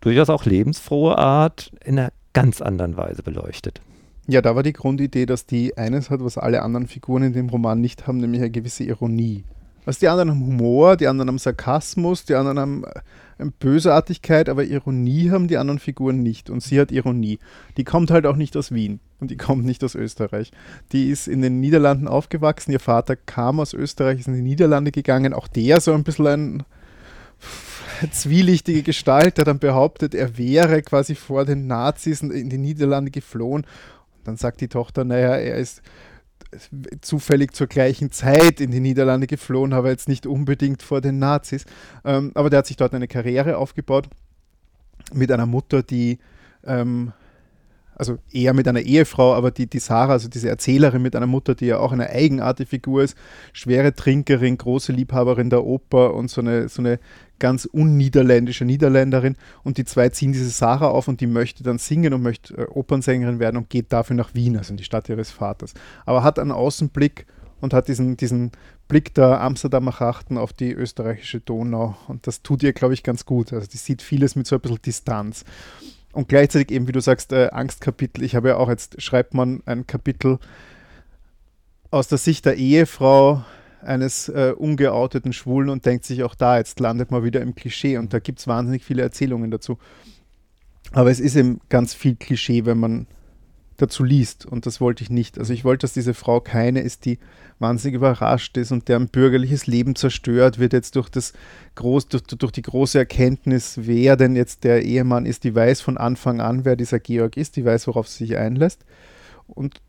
durchaus auch lebensfrohe Art in einer ganz anderen Weise beleuchtet. Ja, da war die Grundidee, dass die eines hat, was alle anderen Figuren in dem Roman nicht haben, nämlich eine gewisse Ironie. Also die anderen haben Humor, die anderen haben Sarkasmus, die anderen haben äh, Bösartigkeit, aber Ironie haben die anderen Figuren nicht. Und sie hat Ironie. Die kommt halt auch nicht aus Wien und die kommt nicht aus Österreich. Die ist in den Niederlanden aufgewachsen. Ihr Vater kam aus Österreich, ist in die Niederlande gegangen. Auch der so ein bisschen ein zwielichtige Gestalt, der dann behauptet, er wäre quasi vor den Nazis in die Niederlande geflohen. Und dann sagt die Tochter, naja, er ist zufällig zur gleichen Zeit in die Niederlande geflohen, aber jetzt nicht unbedingt vor den Nazis. Ähm, aber der hat sich dort eine Karriere aufgebaut mit einer Mutter, die ähm, also eher mit einer Ehefrau, aber die, die Sarah, also diese Erzählerin mit einer Mutter, die ja auch eine eigenartige Figur ist, schwere Trinkerin, große Liebhaberin der Oper und so eine, so eine ganz unniederländische Niederländerin. Und die zwei ziehen diese Sarah auf und die möchte dann singen und möchte äh, Opernsängerin werden und geht dafür nach Wien, also in die Stadt ihres Vaters. Aber hat einen Außenblick und hat diesen, diesen Blick der Amsterdamer Chachten auf die österreichische Donau. Und das tut ihr, glaube ich, ganz gut. Also die sieht vieles mit so ein bisschen Distanz. Und gleichzeitig eben, wie du sagst, äh, Angstkapitel. Ich habe ja auch jetzt, schreibt man ein Kapitel aus der Sicht der Ehefrau eines äh, ungeouteten Schwulen und denkt sich auch da, jetzt landet man wieder im Klischee und da gibt es wahnsinnig viele Erzählungen dazu. Aber es ist eben ganz viel Klischee, wenn man dazu liest. Und das wollte ich nicht. Also ich wollte, dass diese Frau keine ist, die wahnsinnig überrascht ist und deren bürgerliches Leben zerstört wird jetzt durch das groß, durch, durch die große Erkenntnis, wer denn jetzt der Ehemann ist, die weiß von Anfang an, wer dieser Georg ist, die weiß, worauf sie sich einlässt. Und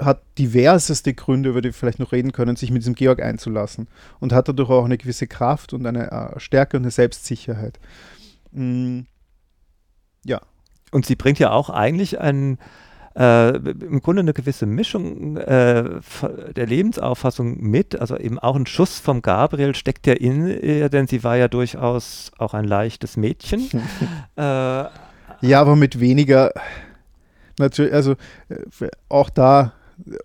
hat diverseste Gründe, über die wir vielleicht noch reden können, sich mit diesem Georg einzulassen. Und hat dadurch auch eine gewisse Kraft und eine äh, Stärke und eine Selbstsicherheit. Mm, ja. Und sie bringt ja auch eigentlich einen äh, im Grunde eine gewisse Mischung äh, der Lebensauffassung mit. Also eben auch ein Schuss vom Gabriel steckt ja in ihr, denn sie war ja durchaus auch ein leichtes Mädchen. äh, ja, aber mit weniger, natürlich, also äh, auch da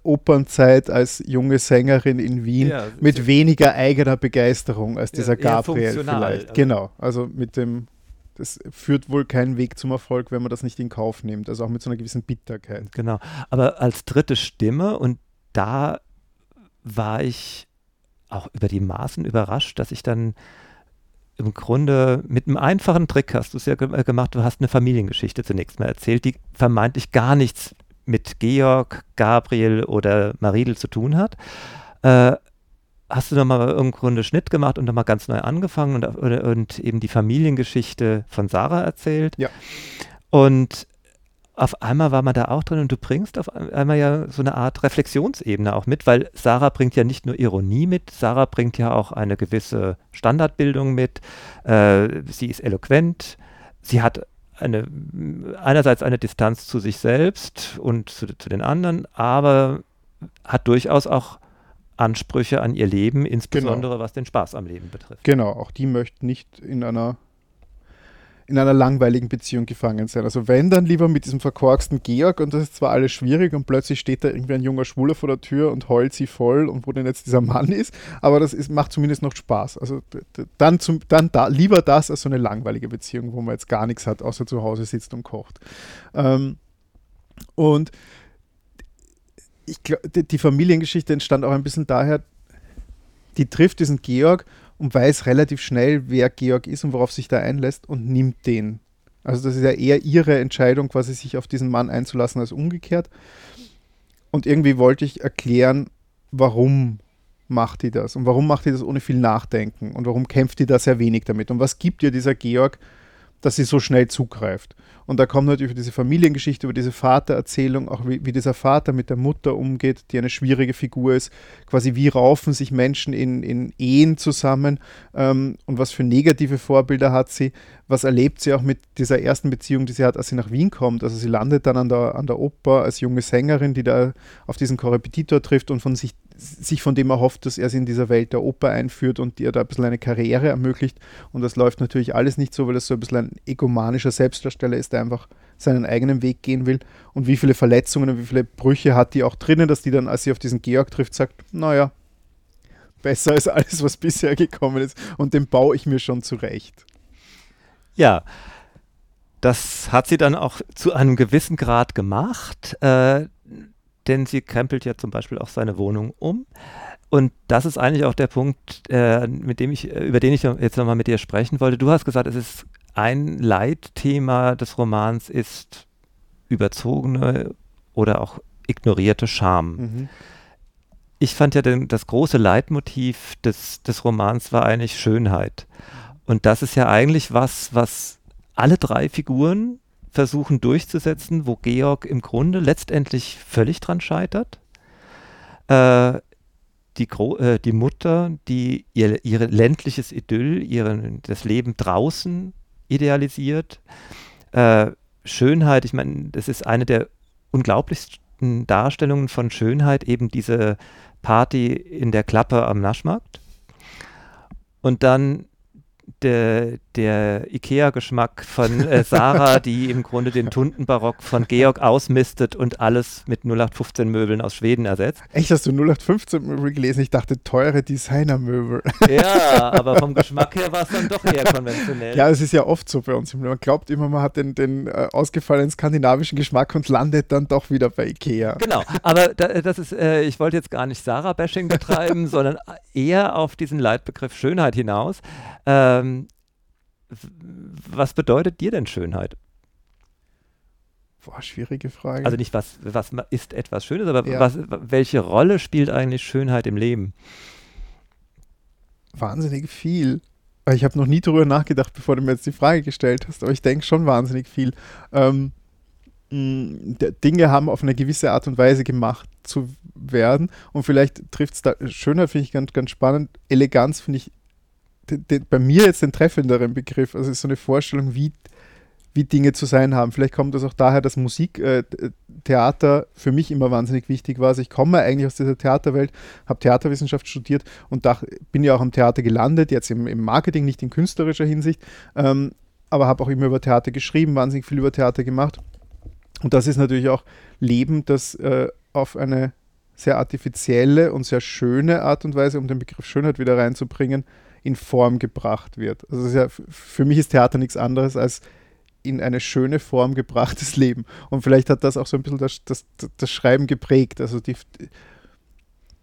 Opernzeit als junge Sängerin in Wien Ja, mit weniger eigener Begeisterung als dieser Gabriel vielleicht. also. Genau, also mit dem, das führt wohl keinen Weg zum Erfolg, wenn man das nicht in Kauf nimmt, also auch mit so einer gewissen Bitterkeit. Genau. Aber als dritte Stimme und da war ich auch über die Maßen überrascht, dass ich dann im Grunde mit einem einfachen Trick hast du es ja äh, gemacht, du hast eine Familiengeschichte zunächst mal erzählt, die vermeintlich gar nichts mit Georg, Gabriel oder Maridel zu tun hat. Äh, hast du nochmal im Grunde Schnitt gemacht und nochmal ganz neu angefangen und, und eben die Familiengeschichte von Sarah erzählt. Ja. Und auf einmal war man da auch drin und du bringst auf einmal ja so eine Art Reflexionsebene auch mit, weil Sarah bringt ja nicht nur Ironie mit, Sarah bringt ja auch eine gewisse Standardbildung mit. Äh, sie ist eloquent, sie hat eine, einerseits eine Distanz zu sich selbst und zu, zu den anderen, aber hat durchaus auch Ansprüche an ihr Leben, insbesondere was den Spaß am Leben betrifft. Genau, auch die möchten nicht in einer in einer langweiligen Beziehung gefangen sein. Also wenn, dann lieber mit diesem verkorksten Georg und das ist zwar alles schwierig und plötzlich steht da irgendwie ein junger Schwuler vor der Tür und heult sie voll und wo denn jetzt dieser Mann ist, aber das ist, macht zumindest noch Spaß. Also dann, zum, dann da, lieber das als so eine langweilige Beziehung, wo man jetzt gar nichts hat, außer zu Hause sitzt und kocht. Ähm, und ich glaube, die, die Familiengeschichte entstand auch ein bisschen daher, die trifft diesen Georg und weiß relativ schnell, wer Georg ist und worauf sich da einlässt und nimmt den. Also das ist ja eher ihre Entscheidung, quasi sich auf diesen Mann einzulassen, als umgekehrt. Und irgendwie wollte ich erklären, warum macht die das und warum macht die das ohne viel Nachdenken und warum kämpft die da sehr wenig damit und was gibt ihr dieser Georg, dass sie so schnell zugreift. Und da kommt natürlich über diese Familiengeschichte, über diese Vatererzählung, auch wie, wie dieser Vater mit der Mutter umgeht, die eine schwierige Figur ist. Quasi wie raufen sich Menschen in, in Ehen zusammen ähm, und was für negative Vorbilder hat sie. Was erlebt sie auch mit dieser ersten Beziehung, die sie hat, als sie nach Wien kommt. Also sie landet dann an der, an der Oper als junge Sängerin, die da auf diesen Korrepetitor trifft und von sich, sich von dem erhofft, dass er sie in dieser Welt der Oper einführt und ihr da ein bisschen eine Karriere ermöglicht. Und das läuft natürlich alles nicht so, weil das so ein bisschen ein egomanischer Selbstdarsteller ist, der einfach seinen eigenen Weg gehen will. Und wie viele Verletzungen und wie viele Brüche hat die auch drinnen, dass die dann, als sie auf diesen Georg trifft, sagt, naja, besser als alles, was bisher gekommen ist. Und den baue ich mir schon zurecht. Ja, das hat sie dann auch zu einem gewissen Grad gemacht, äh, denn sie krempelt ja zum Beispiel auch seine Wohnung um. Und das ist eigentlich auch der Punkt, äh, mit dem ich, äh, über den ich jetzt nochmal mit dir sprechen wollte. Du hast gesagt, es ist ein Leitthema des Romans ist überzogene oder auch ignorierte Scham. Mhm. Ich fand ja den, das große Leitmotiv des, des Romans war eigentlich Schönheit. Und das ist ja eigentlich was, was alle drei Figuren versuchen durchzusetzen, wo Georg im Grunde letztendlich völlig dran scheitert. Äh, die, Gro äh, die Mutter, die ihr, ihre ländliches Idyll, ihren, das Leben draußen idealisiert. Äh, Schönheit, ich meine, das ist eine der unglaublichsten Darstellungen von Schönheit, eben diese Party in der Klappe am Naschmarkt. Und dann der, der Ikea-Geschmack von äh, Sarah, die im Grunde den Tuntenbarock von Georg ausmistet und alles mit 0815-Möbeln aus Schweden ersetzt. Echt, hast du 0815 Möbel gelesen? Ich dachte, teure Designermöbel. Ja, aber vom Geschmack her war es dann doch eher konventionell. Ja, es ist ja oft so bei uns. Man glaubt immer, man hat den, den äh, ausgefallenen skandinavischen Geschmack und landet dann doch wieder bei Ikea. Genau, aber da, das ist, äh, ich wollte jetzt gar nicht Sarah-Bashing betreiben, sondern eher auf diesen Leitbegriff Schönheit hinaus. Ähm, was bedeutet dir denn Schönheit? Boah, schwierige Frage. Also nicht, was, was ist etwas Schönes, aber Ja. was, welche Rolle spielt eigentlich Schönheit im Leben? wahnsinnig viel. Äh, Ich habe noch nie darüber nachgedacht, bevor du mir jetzt die Frage gestellt hast, aber ich denke schon wahnsinnig viel. Ähm, d- Dinge haben auf eine gewisse Art und Weise gemacht zu werden und vielleicht trifft es da, Schönheit finde ich ganz, ganz spannend, Eleganz finde ich de- de- bei mir jetzt den treffenderen Begriff, also so eine Vorstellung, wie, wie Dinge zu sein haben. Vielleicht kommt das auch daher, dass Musik, äh, d- Theater für mich immer wahnsinnig wichtig war. Also ich komme eigentlich aus dieser Theaterwelt, habe Theaterwissenschaft studiert und dach, bin ja auch am Theater gelandet, jetzt im, im Marketing, nicht in künstlerischer Hinsicht, ähm, aber habe auch immer über Theater geschrieben, wahnsinnig viel über Theater gemacht. Und das ist natürlich auch Leben, das äh, auf eine sehr artifizielle und sehr schöne Art und Weise, um den Begriff Schönheit wieder reinzubringen, in Form gebracht wird. Also ja, für mich ist Theater nichts anderes als in eine schöne Form gebrachtes Leben. Und vielleicht hat das auch so ein bisschen das, das, das Schreiben geprägt. Also die,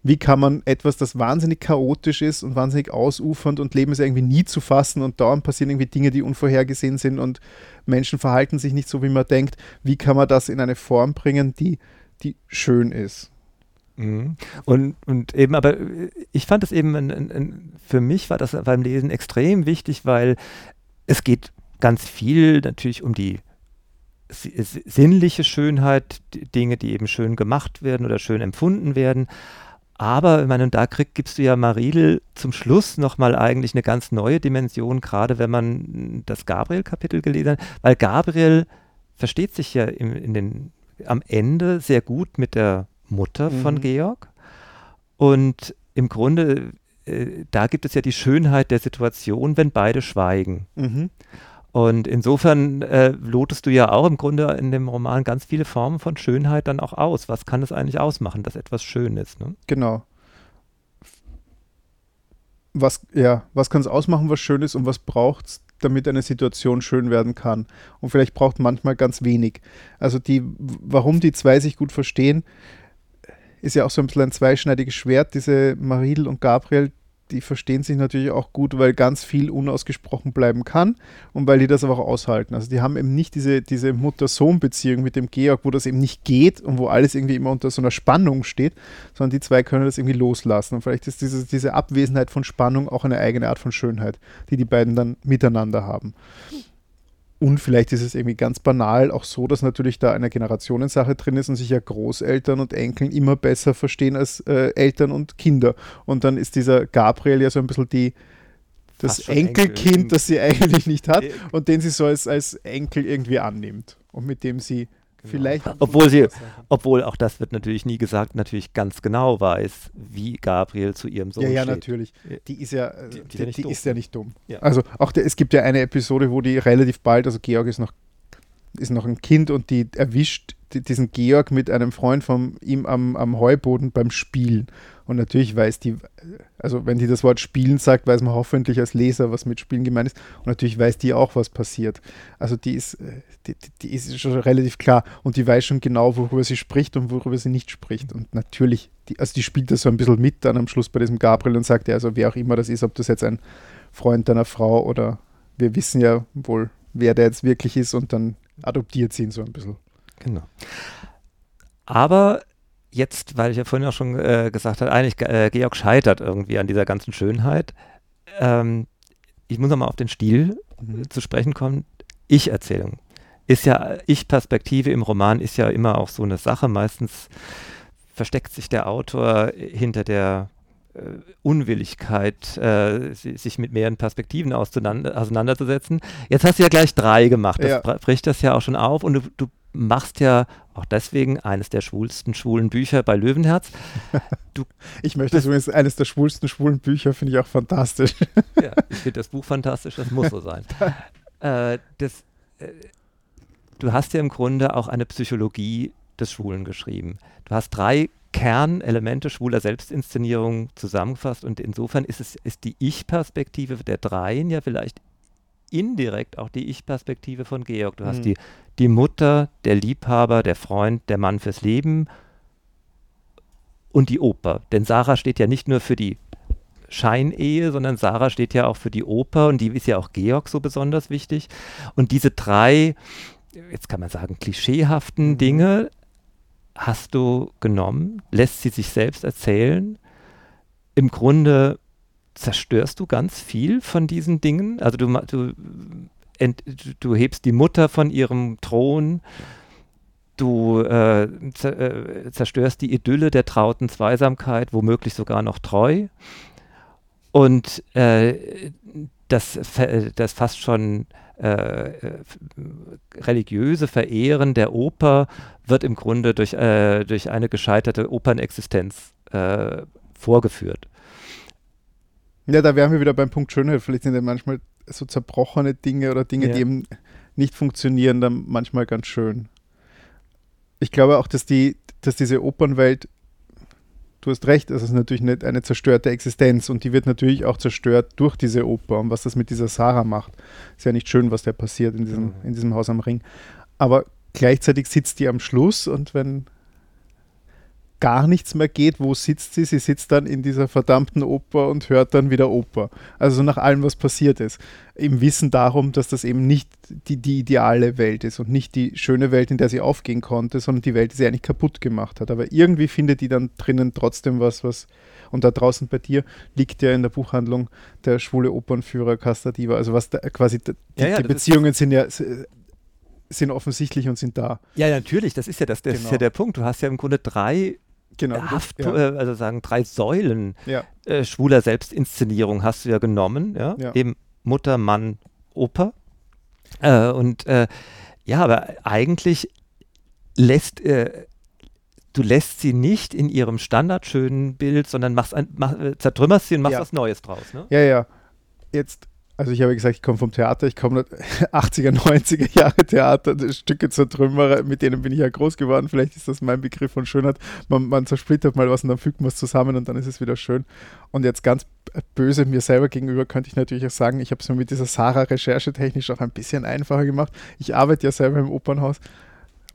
wie kann man etwas, das wahnsinnig chaotisch ist und wahnsinnig ausufernd und Leben ist irgendwie nie zu fassen und dauernd passieren irgendwie Dinge, die unvorhergesehen sind und Menschen verhalten sich nicht so, wie man denkt. Wie kann man das in eine Form bringen, die, die schön ist? Mhm. Und, und eben, aber ich fand es eben, ein, ein, für mich war das beim Lesen extrem wichtig, weil es geht ganz viel natürlich um die sinnliche Schönheit, Dinge, die eben schön gemacht werden oder schön empfunden werden. Aber, ich meine, da krieg, gibst du ja Maridel zum Schluss nochmal eigentlich eine ganz neue Dimension, gerade wenn man das Gabriel-Kapitel gelesen hat, weil Gabriel versteht sich ja im, in den, am Ende sehr gut mit der Mutter mhm. von Georg. Und im Grunde, äh, da gibt es ja die Schönheit der Situation, wenn beide schweigen. Mhm. Und insofern äh, lotest du ja auch im Grunde in dem Roman ganz viele Formen von Schönheit dann auch aus. Was kann es eigentlich ausmachen, dass etwas schön ist? Ne? Genau. Was, ja, was kann es ausmachen, was schön ist und was braucht es, damit eine Situation schön werden kann? Und vielleicht braucht manchmal ganz wenig. Also die, warum die zwei sich gut verstehen, ist ja auch so ein bisschen ein zweischneidiges Schwert. Diese Maridel und Gabriel, die verstehen sich natürlich auch gut, weil ganz viel unausgesprochen bleiben kann und weil die das aber auch aushalten. Also die haben eben nicht diese, diese Mutter-Sohn-Beziehung mit dem Georg, wo das eben nicht geht und wo alles irgendwie immer unter so einer Spannung steht, sondern die zwei können das irgendwie loslassen. Und vielleicht ist diese, diese Abwesenheit von Spannung auch eine eigene Art von Schönheit, die die beiden dann miteinander haben. Und vielleicht ist es irgendwie ganz banal auch so, dass natürlich da eine Generationensache drin ist und sich ja Großeltern und Enkeln immer besser verstehen als äh, Eltern und Kinder. Und dann ist dieser Gabriel ja so ein bisschen die, das Enkelkind, Enkel. das sie eigentlich nicht hat und den sie so als, als Enkel irgendwie annimmt und mit dem sie Genau. Vielleicht. Obwohl sie, obwohl auch das wird natürlich nie gesagt, natürlich ganz genau weiß, wie Gabriel zu ihrem Sohn ja, ja, steht. natürlich. Die ist ja, die, die, die, ist, ja die ist, ja nicht dumm. Ja. Also auch der, es gibt ja eine Episode, wo die relativ bald, also Georg ist noch, ist noch ein Kind und die erwischt diesen Georg mit einem Freund von ihm am, am Heuboden beim Spielen. Und natürlich weiß die, also wenn die das Wort Spielen sagt, weiß man hoffentlich als Leser, was mit Spielen gemeint ist. Und natürlich weiß die auch, was passiert. Also die ist, die, die ist schon relativ klar und die weiß schon genau, worüber sie spricht und worüber sie nicht spricht. Und natürlich, die, also die spielt das so ein bisschen mit dann am Schluss bei diesem Gabriel und sagt ja, also wer auch immer das ist, ob das jetzt ein Freund deiner Frau oder wir wissen ja wohl, wer der jetzt wirklich ist und dann adoptiert sie ihn so ein bisschen. Genau. Aber jetzt, weil ich ja vorhin auch schon äh, gesagt habe, eigentlich äh, Georg scheitert irgendwie an dieser ganzen Schönheit. Ähm, ich muss nochmal auf den Stil mhm. zu sprechen kommen. Ich-Erzählung ist ja, Ich-Perspektive im Roman ist ja immer auch so eine Sache. Meistens versteckt sich der Autor hinter der äh, Unwilligkeit, äh, sich mit mehreren Perspektiven auseinanderzusetzen. Jetzt hast du ja gleich drei gemacht. Das ja. bricht das ja auch schon auf und du, du machst ja auch deswegen eines der schwulsten schwulen Bücher bei Löwenherz. Du ich möchte übrigens eines der schwulsten schwulen Bücher, finde ich auch fantastisch. ja, ich finde das Buch fantastisch, das muss so sein. äh, das, äh, du hast ja im Grunde auch eine Psychologie des Schwulen geschrieben. Du hast drei Kernelemente schwuler Selbstinszenierung zusammengefasst und insofern ist es ist die Ich-Perspektive der Dreien ja vielleicht indirekt auch die Ich-Perspektive von Georg. Du mhm. hast die, die Mutter, der Liebhaber, der Freund, der Mann fürs Leben und die Oper. Denn Sarah steht ja nicht nur für die Scheinehe, sondern Sarah steht ja auch für die Oper und die ist ja auch Georg so besonders wichtig. Und diese drei, jetzt kann man sagen, klischeehaften mhm. Dinge hast du genommen, lässt sie sich selbst erzählen. Im Grunde zerstörst du ganz viel von diesen Dingen. Also du, du, ent, du hebst die Mutter von ihrem Thron, du äh, äh, zerstörst die Idylle der trauten Zweisamkeit, womöglich sogar noch treu. Und äh, das, das fast schon äh, religiöse Verehren der Oper wird im Grunde durch, äh, durch eine gescheiterte Opernexistenz äh, vorgeführt. Ja, da wären wir wieder beim Punkt Schönheit. Vielleicht sind ja manchmal so zerbrochene Dinge oder Dinge, ja. die eben nicht funktionieren, dann manchmal ganz schön. Ich glaube auch, dass, die, dass diese Opernwelt du hast recht, es ist natürlich nicht eine zerstörte Existenz und die wird natürlich auch zerstört durch diese Oper und was das mit dieser Sarah macht. Ist ja nicht schön, was da passiert in diesem, mhm. in diesem Haus am Ring. Aber gleichzeitig sitzt die am Schluss und wenn gar nichts mehr geht, wo sitzt sie? Sie sitzt dann in dieser verdammten Oper und hört dann wieder Oper. Also nach allem, was passiert ist. Im Wissen darum, dass das eben nicht die, die ideale Welt ist und nicht die schöne Welt, in der sie aufgehen konnte, sondern die Welt, die sie eigentlich kaputt gemacht hat. Aber irgendwie findet die dann drinnen trotzdem was, was. Und da draußen bei dir liegt ja in der Buchhandlung der schwule Opernführer Casta Diva. Also was da quasi die, ja, ja, die Beziehungen sind ja sind offensichtlich und sind da. Ja, natürlich, das ist ja das, das genau. ist ja der Punkt. Du hast ja im Grunde drei genau, Haft, ja. äh, also sagen drei Säulen ja. äh, schwuler Selbstinszenierung hast du ja genommen, ja, eben Mutter, Mann, Oper. Äh, und äh, ja, aber eigentlich lässt äh, du lässt sie nicht in ihrem standardschönen Bild, sondern machst ein, mach, äh, zertrümmerst sie und machst was Neues draus. Ne? Ja, ja. Jetzt also ich habe gesagt, ich komme vom Theater, ich komme 80er, 90er Jahre Theater, Stücke zur Trümmerer, mit denen bin ich ja groß geworden. Vielleicht ist das mein Begriff von Schönheit. Man, man zersplittert mal was und dann fügt man es zusammen und dann ist es wieder schön. Und jetzt ganz böse mir selber gegenüber könnte ich natürlich auch sagen, ich habe es mir mit dieser Sarah recherchetechnisch auch ein bisschen einfacher gemacht. Ich arbeite ja selber im Opernhaus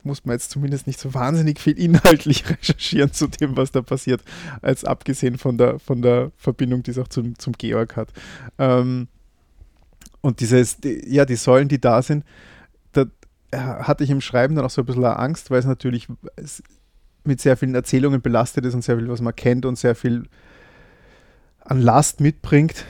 muss man jetzt zumindest nicht so wahnsinnig viel inhaltlich recherchieren zu dem, was da passiert, als abgesehen von der, von der Verbindung, die es auch zum, zum Georg hat. Ähm, und dieses, die, ja, die Säulen, die da sind, da hatte ich im Schreiben dann auch so ein bisschen Angst, weil es natürlich mit sehr vielen Erzählungen belastet ist und sehr viel, was man kennt und sehr viel an Last mitbringt,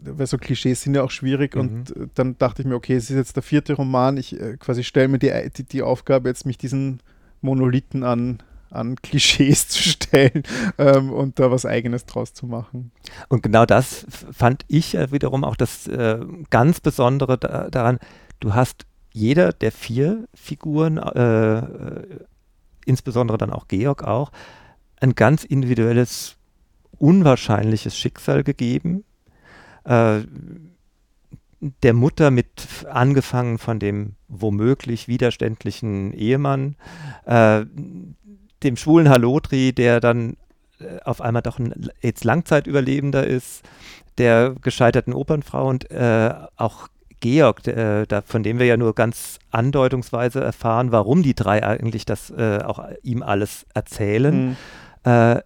weil so Klischees sind ja auch schwierig mhm. und dann dachte ich mir, okay, es ist jetzt der vierte Roman, ich äh, quasi stelle mir die, die, die Aufgabe, jetzt mich diesen Monolithen an an Klischees zu stellen ähm, und da was Eigenes draus zu machen. Und genau das fand ich wiederum auch das äh, ganz Besondere da, daran. Du hast jeder der vier Figuren, äh, äh, insbesondere dann auch Georg auch, ein ganz individuelles, unwahrscheinliches Schicksal gegeben. Äh, der Mutter mit angefangen von dem womöglich widerständlichen Ehemann, äh, dem schwulen Halotri, der dann äh, auf einmal doch ein jetzt Langzeitüberlebender ist, der gescheiterten Opernfrau und äh, auch Georg, äh, da, von dem wir ja nur ganz andeutungsweise erfahren, warum die drei eigentlich das äh, auch ihm alles erzählen. Mhm. Äh,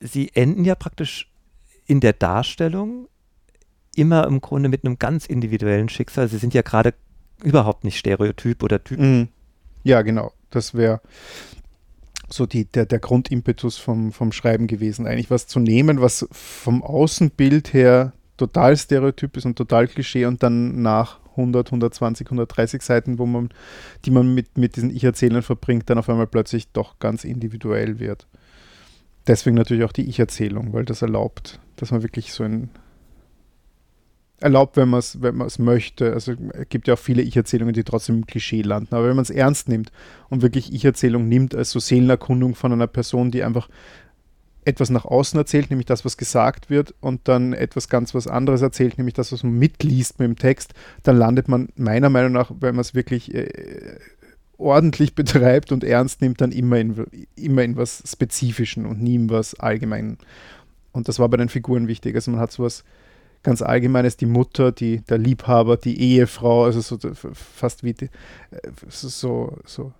sie enden ja praktisch in der Darstellung immer im Grunde mit einem ganz individuellen Schicksal. Sie sind ja gerade überhaupt nicht stereotyp oder typ. Mhm. Ja, genau. Das wäre so die, der, der Grundimpetus vom, vom Schreiben gewesen. Eigentlich was zu nehmen, was vom Außenbild her total stereotyp ist und total Klischee und dann nach 100, 120, 130 Seiten, wo man, die man mit, mit diesen Ich-Erzählern verbringt, dann auf einmal plötzlich doch ganz individuell wird. Deswegen natürlich auch die Ich-Erzählung, weil das erlaubt, dass man wirklich so ein erlaubt, wenn man es wenn möchte. Also es gibt ja auch viele Ich-Erzählungen, die trotzdem im Klischee landen. Aber wenn man es ernst nimmt und wirklich Ich-Erzählung nimmt als so Seelenerkundung von einer Person, die einfach etwas nach außen erzählt, nämlich das, was gesagt wird, und dann etwas ganz was anderes erzählt, nämlich das, was man mitliest mit dem Text, dann landet man meiner Meinung nach, wenn man es wirklich äh, ordentlich betreibt und ernst nimmt, dann immer in, immer in was Spezifischen und nie in was Allgemeinen. Und das war bei den Figuren wichtig. Also man hat sowas ganz allgemein ist die Mutter, die, der Liebhaber, die Ehefrau, also so fast wie die, äh, so, so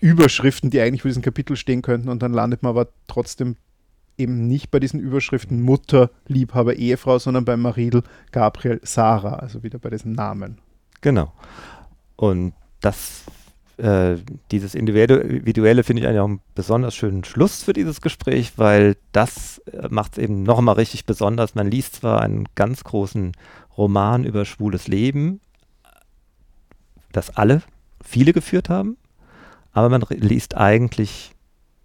Überschriften, die eigentlich für diesen Kapitel stehen könnten und dann landet man aber trotzdem eben nicht bei diesen Überschriften Mutter, Liebhaber, Ehefrau, sondern bei Maridel, Gabriel, Sarah, also wieder bei diesen Namen. Genau. Und das äh, dieses Individuelle finde ich eigentlich auch einen besonders schönen Schluss für dieses Gespräch, weil das äh, macht es eben nochmal richtig besonders. Man liest zwar einen ganz großen Roman über schwules Leben, das alle, viele geführt haben, aber man liest eigentlich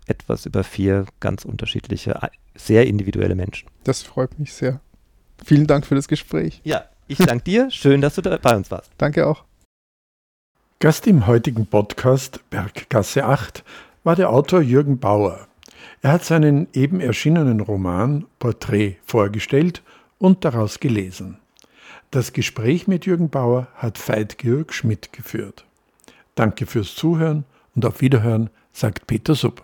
etwas über vier ganz unterschiedliche, sehr individuelle Menschen. Das freut mich sehr. Vielen Dank für das Gespräch. Ja, ich danke dir. Schön, dass du bei uns warst. Danke auch. Gast im heutigen Podcast Berggasse 8 war der Autor Jürgen Bauer. Er hat seinen eben erschienenen Roman Porträt vorgestellt und daraus gelesen. Das Gespräch mit Jürgen Bauer hat Veit Georg Schmidt geführt. Danke fürs Zuhören und auf Wiederhören, sagt Peter Supp.